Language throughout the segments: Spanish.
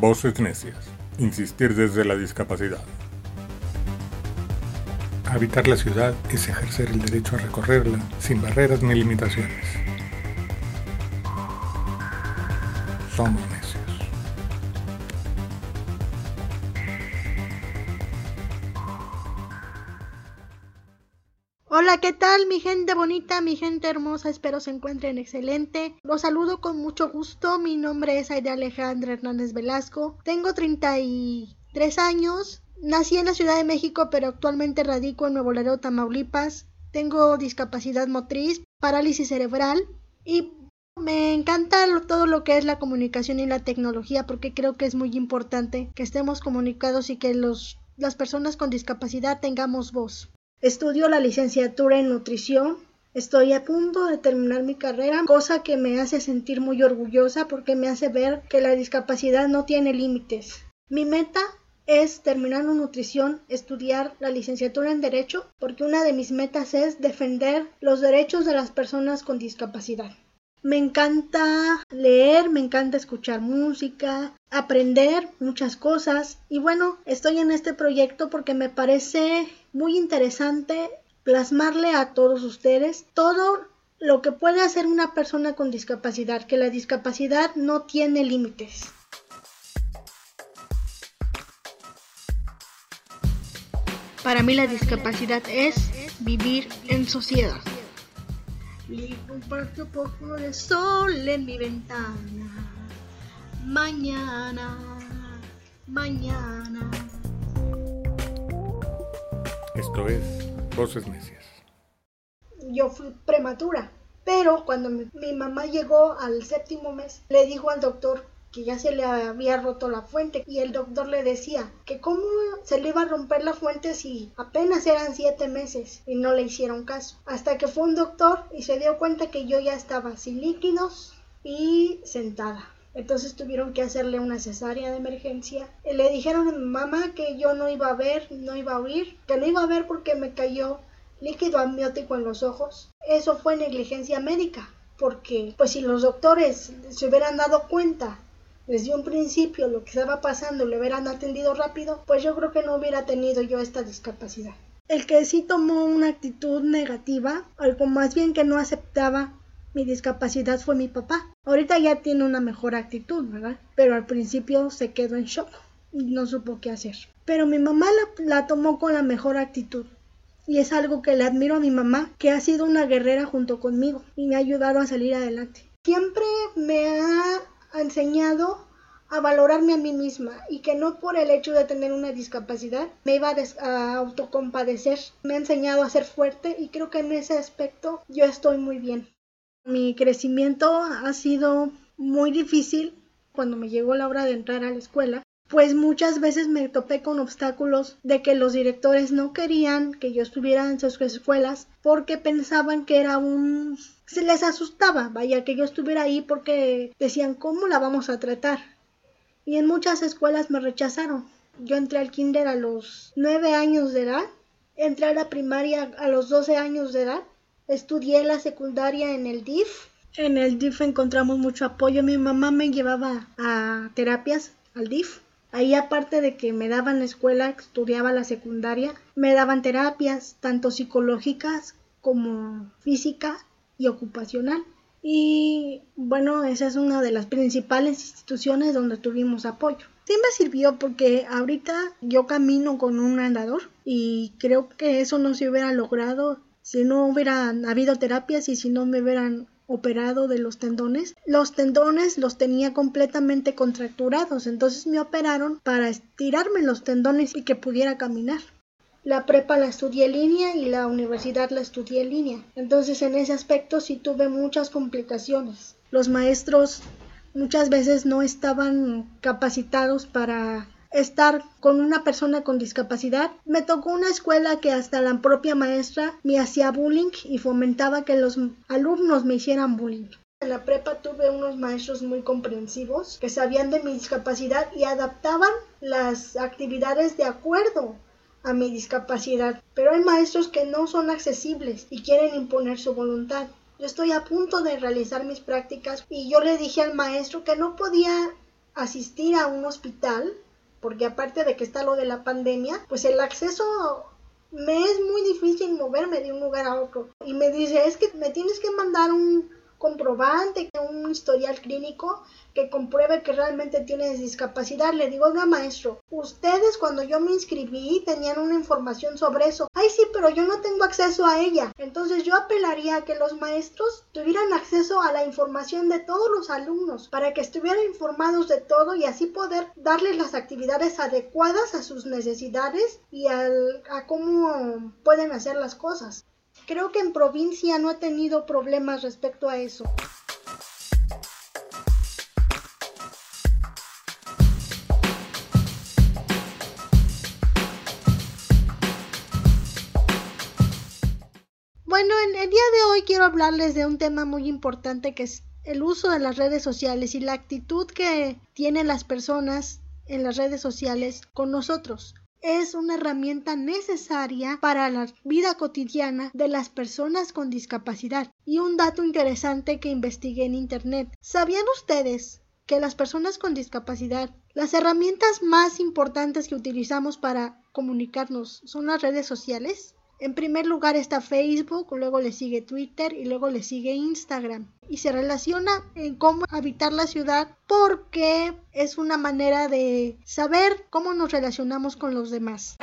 Voces necias. Insistir desde la discapacidad. Habitar la ciudad es ejercer el derecho a recorrerla sin barreras ni limitaciones. Somos Hola, ¿qué tal mi gente bonita, mi gente hermosa? Espero se encuentren excelente. Los saludo con mucho gusto. Mi nombre es Aida Alejandra Hernández Velasco. Tengo 33 años. Nací en la Ciudad de México, pero actualmente radico en Nuevo Laredo, Tamaulipas. Tengo discapacidad motriz, parálisis cerebral y me encanta todo lo que es la comunicación y la tecnología porque creo que es muy importante que estemos comunicados y que las personas con discapacidad tengamos voz. Estudio la licenciatura en nutrición. Estoy a punto de terminar mi carrera, cosa que me hace sentir muy orgullosa porque me hace ver que la discapacidad no tiene límites. Mi meta es terminar en nutrición, estudiar la licenciatura en Derecho, porque una de mis metas es defender los derechos de las personas con discapacidad. Me encanta leer, me encanta escuchar música, aprender muchas cosas y bueno, estoy en este proyecto porque me parece muy interesante plasmarle a todos ustedes todo lo que puede hacer una persona con discapacidad, que la discapacidad no tiene límites. Para mí la discapacidad es vivir en sociedad. Y comparto poco de sol en mi ventana. Mañana, mañana. Esto es Voces Necias. Yo fui prematura, pero cuando mi, mi mamá llegó al séptimo mes, le dijo al doctor que ya se le había roto la fuente y el doctor le decía que cómo se le iba a romper la fuente si apenas eran siete meses y no le hicieron caso hasta que fue un doctor y se dio cuenta que yo ya estaba sin líquidos y sentada entonces tuvieron que hacerle una cesárea de emergencia. Le dijeron a mi mamá que yo no iba a ver, no iba a oír, que no iba a ver porque me cayó líquido amniótico en los ojos. Eso fue negligencia médica, porque pues si los doctores se hubieran dado cuenta desde un principio lo que estaba pasando le hubieran atendido rápido, pues yo creo que no hubiera tenido yo esta discapacidad. El que sí tomó una actitud negativa, algo más bien que no aceptaba mi discapacidad fue mi papá. Ahorita ya tiene una mejor actitud, ¿verdad? Pero al principio se quedó en shock y no supo qué hacer. Pero mi mamá la, la tomó con la mejor actitud. Y es algo que le admiro a mi mamá, que ha sido una guerrera junto conmigo y me ha ayudado a salir adelante. Siempre me ha enseñado a valorarme a mí misma y que no por el hecho de tener una discapacidad me iba a, autocompadecer. Me ha enseñado a ser fuerte y creo que en ese aspecto yo estoy muy bien. Mi crecimiento ha sido muy difícil cuando me llegó la hora de entrar a la escuela, pues muchas veces me topé con obstáculos de que los directores no querían que yo estuviera en sus escuelas porque pensaban que era un se les asustaba, vaya, que yo estuviera ahí porque decían, ¿cómo la vamos a tratar? Y en muchas escuelas me rechazaron. Yo entré al kinder a los nueve años de edad, entré a la primaria a los 12 años de edad, estudié la secundaria en el DIF. En el DIF encontramos mucho apoyo. Mi mamá me llevaba a terapias al DIF. Ahí aparte de que me daban la escuela, estudiaba la secundaria, me daban terapias, tanto psicológicas como física y ocupacional. Y bueno, esa es una de las principales instituciones donde tuvimos apoyo. Sí me sirvió porque ahorita yo camino con un andador y creo que eso no se hubiera logrado si no hubieran habido terapias y si no me hubieran operado de los tendones. Los tendones los tenía completamente contracturados, entonces me operaron para estirarme los tendones y que pudiera caminar. La prepa la estudié en línea y la universidad la estudié en línea. Entonces en ese aspecto sí tuve muchas complicaciones. Los maestros muchas veces no estaban capacitados para estar con una persona con discapacidad. Me tocó una escuela que hasta la propia maestra me hacía bullying y fomentaba que los alumnos me hicieran bullying. En la prepa tuve unos maestros muy comprensivos que sabían de mi discapacidad y adaptaban las actividades de acuerdo a mi discapacidad, pero hay maestros que no son accesibles y quieren imponer su voluntad. Yo estoy a punto de realizar mis prácticas y yo le dije al maestro que no podía asistir a un hospital, porque aparte de que está lo de la pandemia, pues el acceso me es muy difícil moverme de un lugar a otro. Y me dice, es que me tienes que mandar un comprobante, un historial clínico que compruebe que realmente tienes discapacidad. Le digo, oiga maestro, ustedes cuando yo me inscribí tenían una información sobre eso. Ay sí, pero yo no tengo acceso a ella. Entonces yo apelaría a que los maestros tuvieran acceso a la información de todos los alumnos para que estuvieran informados de todo y así poder darles las actividades adecuadas a sus necesidades y al, a cómo pueden hacer las cosas. Creo que en provincia no he tenido problemas respecto a eso. Bueno, en el día de hoy quiero hablarles de un tema muy importante que es el uso de las redes sociales y la actitud que tienen las personas en las redes sociales con nosotros es una herramienta necesaria para la vida cotidiana de las personas con discapacidad. Y un dato interesante que investigué en Internet. ¿Sabían ustedes que las personas con discapacidad, las herramientas más importantes que utilizamos para comunicarnos son las redes sociales? En primer lugar está Facebook, luego le sigue Twitter y luego le sigue Instagram. Y se relaciona en cómo habitar la ciudad porque es una manera de saber cómo nos relacionamos con los demás.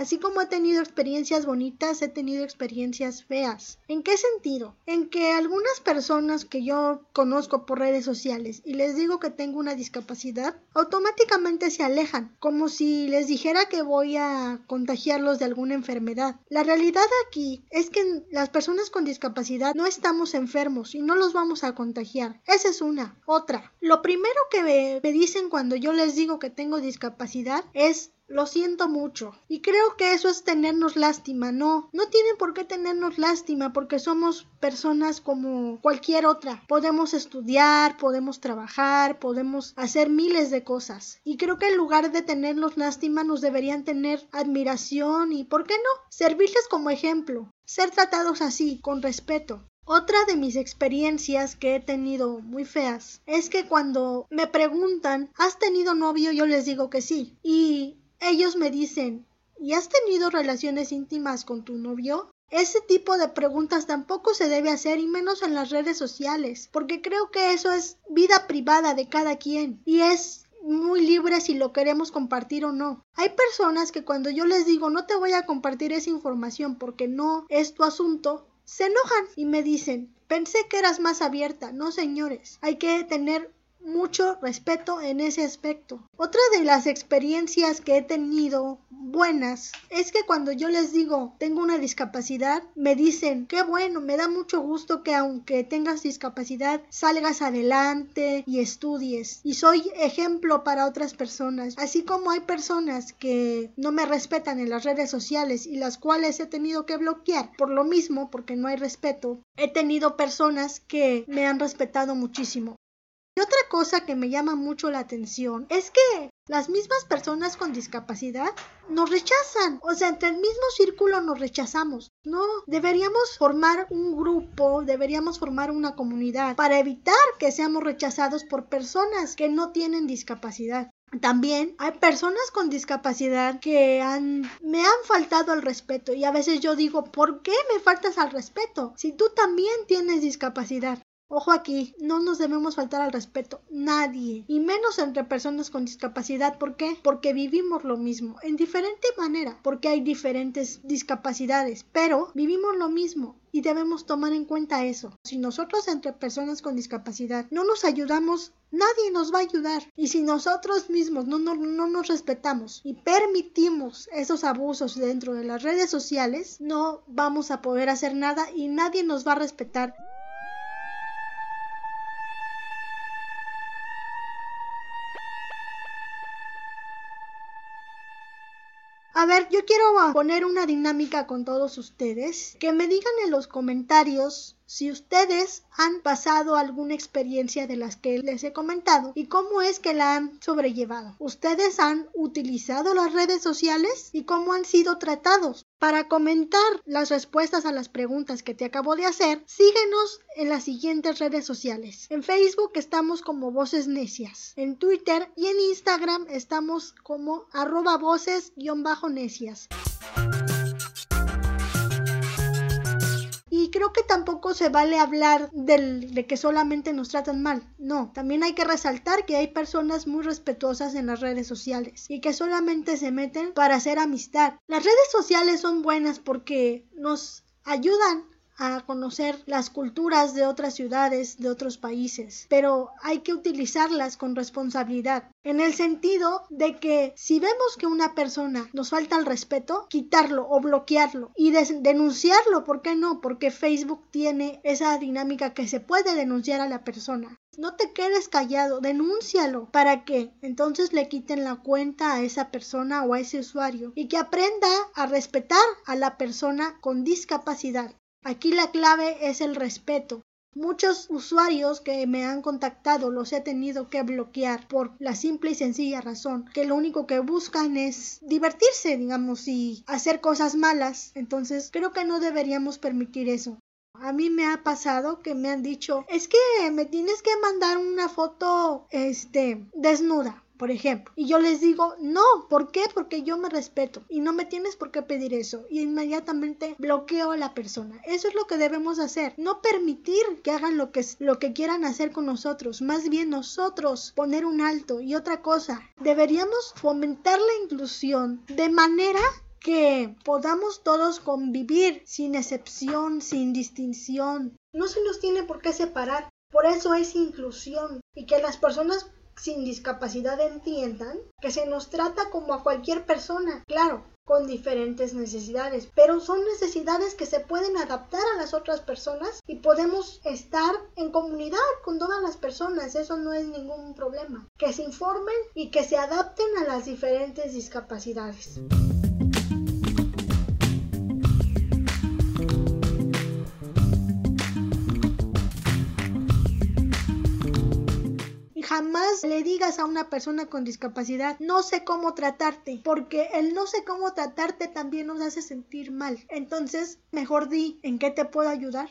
Así como he tenido experiencias bonitas, he tenido experiencias feas. ¿En qué sentido? En que algunas personas que yo conozco por redes sociales y les digo que tengo una discapacidad, automáticamente se alejan, como si les dijera que voy a contagiarlos de alguna enfermedad. La realidad aquí es que las personas con discapacidad no estamos enfermos y no los vamos a contagiar. Esa es una. Otra. Lo primero que me, dicen cuando yo les digo que tengo discapacidad es lo siento mucho. Y creo que eso es tenernos lástima. No, no tienen por qué tenernos lástima porque somos personas como cualquier otra. Podemos estudiar, podemos trabajar, podemos hacer miles de cosas. Y creo que en lugar de tenernos lástima nos deberían tener admiración y, ¿por qué no? Servirles como ejemplo. Ser tratados así, con respeto. Otra de mis experiencias que he tenido muy feas es que cuando me preguntan, ¿has tenido novio? Yo les digo que sí. Y ellos me dicen, ¿y has tenido relaciones íntimas con tu novio? Ese tipo de preguntas tampoco se debe hacer y menos en las redes sociales, porque creo que eso es vida privada de cada quien y es muy libre si lo queremos compartir o no. Hay personas que cuando yo les digo no te voy a compartir esa información porque no es tu asunto, se enojan y me dicen pensé que eras más abierta. No señores, hay que tener mucho respeto en ese aspecto. Otra de las experiencias que he tenido buenas es que cuando yo les digo tengo una discapacidad, me dicen, qué bueno, me da mucho gusto que aunque tengas discapacidad, salgas adelante y estudies. Y soy ejemplo para otras personas. Así como hay personas que no me respetan en las redes sociales y las cuales he tenido que bloquear por lo mismo, porque no hay respeto, he tenido personas que me han respetado muchísimo. Y otra cosa que me llama mucho la atención es que las mismas personas con discapacidad nos rechazan. O sea, entre el mismo círculo nos rechazamos. No, deberíamos formar un grupo, deberíamos formar una comunidad para evitar que seamos rechazados por personas que no tienen discapacidad. También hay personas con discapacidad que me han faltado al respeto y a veces yo digo, ¿por qué me faltas al respeto? Si tú también tienes discapacidad. Ojo aquí, no nos debemos faltar al respeto, nadie, y menos entre personas con discapacidad. ¿Por qué? Porque vivimos lo mismo, en diferente manera, porque hay diferentes discapacidades, pero vivimos lo mismo y debemos tomar en cuenta eso. Si nosotros entre personas con discapacidad no nos ayudamos, nadie nos va a ayudar. Y si nosotros mismos no, no, no, nos respetamos y permitimos esos abusos dentro de las redes sociales, no vamos a poder hacer nada y nadie nos va a respetar. A ver, yo quiero poner una dinámica con todos ustedes. Que me digan en los comentarios si ustedes han pasado alguna experiencia de las que les he comentado y cómo es que la han sobrellevado. ¿Ustedes han utilizado las redes sociales y cómo han sido tratados? Para comentar las respuestas a las preguntas que te acabo de hacer, síguenos en las siguientes redes sociales. En Facebook estamos como Voces Necias, en Twitter y en Instagram estamos como arroba voces-necias. Creo que tampoco se vale hablar de que solamente nos tratan mal. No, también hay que resaltar que hay personas muy respetuosas en las redes sociales y que solamente se meten para hacer amistad. Las redes sociales son buenas porque nos ayudan a conocer las culturas de otras ciudades, de otros países, pero hay que utilizarlas con responsabilidad, en el sentido de que si vemos que una persona nos falta el respeto, quitarlo o bloquearlo y denunciarlo, ¿por qué no? Porque Facebook tiene esa dinámica que se puede denunciar a la persona. No te quedes callado, denúncialo para que entonces le quiten la cuenta a esa persona o a ese usuario y que aprenda a respetar a la persona con discapacidad. Aquí la clave es el respeto. Muchos usuarios que me han contactado los he tenido que bloquear por la simple y sencilla razón que lo único que buscan es divertirse, digamos, y hacer cosas malas. Entonces creo que no deberíamos permitir eso. A mí me ha pasado que me han dicho, es que me tienes que mandar una foto, este, desnuda por ejemplo. Y yo les digo, no, ¿por qué? Porque yo me respeto y no me tienes por qué pedir eso. Y inmediatamente bloqueo a la persona. Eso es lo que debemos hacer. No permitir que hagan lo que, lo que quieran hacer con nosotros. Más bien nosotros poner un alto. Y otra cosa, deberíamos fomentar la inclusión de manera que podamos todos convivir sin excepción, sin distinción. No se nos tiene por qué separar. Por eso es inclusión y que las personas sin discapacidad entiendan que se nos trata como a cualquier persona, claro, con diferentes necesidades, pero son necesidades que se pueden adaptar a las otras personas y podemos estar en comunidad con todas las personas, eso no es ningún problema. Que se informen y que se adapten a las diferentes discapacidades. Jamás le digas a una persona con discapacidad no sé cómo tratarte, porque el no sé cómo tratarte también nos hace sentir mal. Entonces, mejor di en qué te puedo ayudar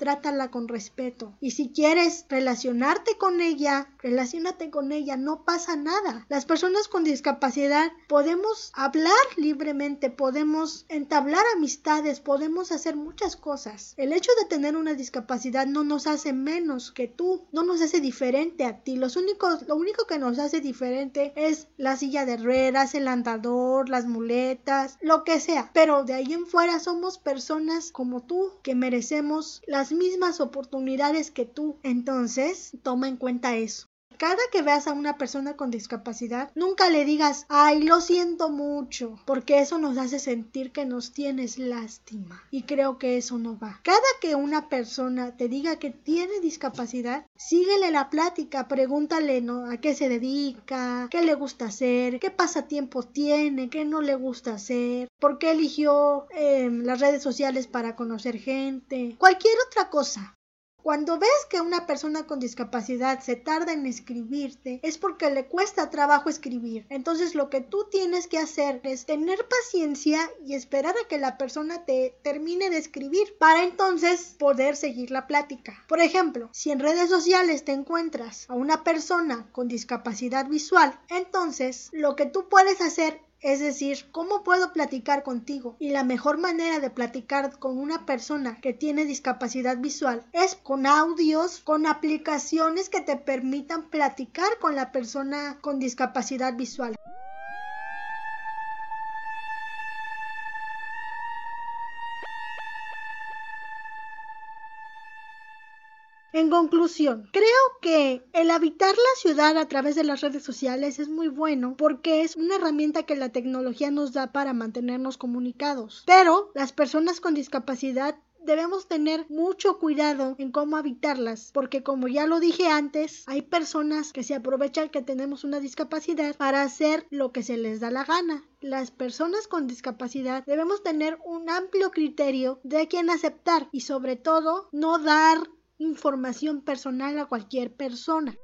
trátala con respeto. Y si quieres relacionarte con ella, relacionate con ella, no pasa nada. Las personas con discapacidad podemos hablar libremente, podemos entablar amistades, podemos hacer muchas cosas. El hecho de tener una discapacidad no nos hace menos que tú, no nos hace diferente a ti. Los únicos, lo único que nos hace diferente es la silla de ruedas, el andador, las muletas, lo que sea. Pero de ahí en fuera somos personas como tú que merecemos las mismas oportunidades que tú. Entonces, toma en cuenta eso cada que veas a una persona con discapacidad, nunca le digas, ay, lo siento mucho, porque eso nos hace sentir que nos tienes lástima. Y creo que eso no va. Cada que una persona te diga que tiene discapacidad, síguele la plática, pregúntale ¿no? a qué se dedica, qué le gusta hacer, qué pasatiempos tiene, qué no le gusta hacer, por qué eligió em, las redes sociales para conocer gente, cualquier otra cosa. Cuando ves que una persona con discapacidad se tarda en escribirte, es porque le cuesta trabajo escribir. Entonces lo que tú tienes que hacer es tener paciencia y esperar a que la persona te termine de escribir para entonces poder seguir la plática. Por ejemplo, si en redes sociales te encuentras a una persona con discapacidad visual, entonces lo que tú puedes hacer es decir, ¿cómo puedo platicar contigo? Y la mejor manera de platicar con una persona que tiene discapacidad visual es con audios, con aplicaciones que te permitan platicar con la persona con discapacidad visual. En conclusión, creo que el habitar la ciudad a través de las redes sociales es muy bueno porque es una herramienta que la tecnología nos da para mantenernos comunicados. Pero las personas con discapacidad debemos tener mucho cuidado en cómo habitarlas, porque como ya lo dije antes, hay personas que se aprovechan que tenemos una discapacidad para hacer lo que se les da la gana. Las personas con discapacidad debemos tener un amplio criterio de quién aceptar y sobre todo no dar información personal a cualquier persona.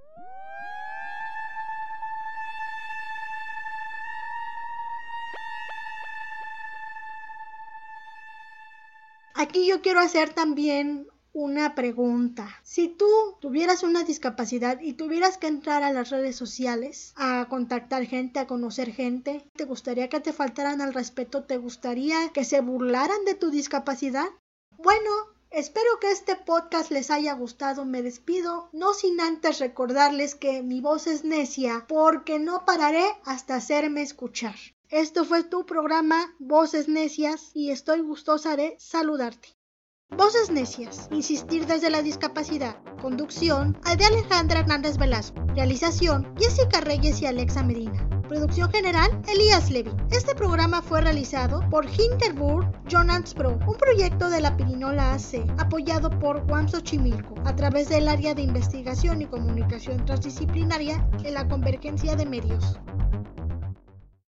Aquí yo quiero hacer también una pregunta. Si tú tuvieras una discapacidad y tuvieras que entrar a las redes sociales a contactar gente, a conocer gente, ¿te gustaría que te faltaran al respeto? ¿Te gustaría que se burlaran de tu discapacidad? Bueno, Espero que este podcast les haya gustado. Me despido, no sin antes recordarles que mi voz es necia porque no pararé hasta hacerme escuchar. Esto fue tu programa Voces Necias y estoy gustosa de saludarte. Voces Necias. Insistir desde la discapacidad. Conducción. de Alejandra Hernández Velasco. Realización. Jessica Reyes y Alexa Medina. Producción general, Elías Levy. Este programa fue realizado por Hinterburg Jonas Pro, un proyecto de la Pirinola AC, apoyado por Guamso Chimilco, a través del área de investigación y comunicación transdisciplinaria en la convergencia de medios.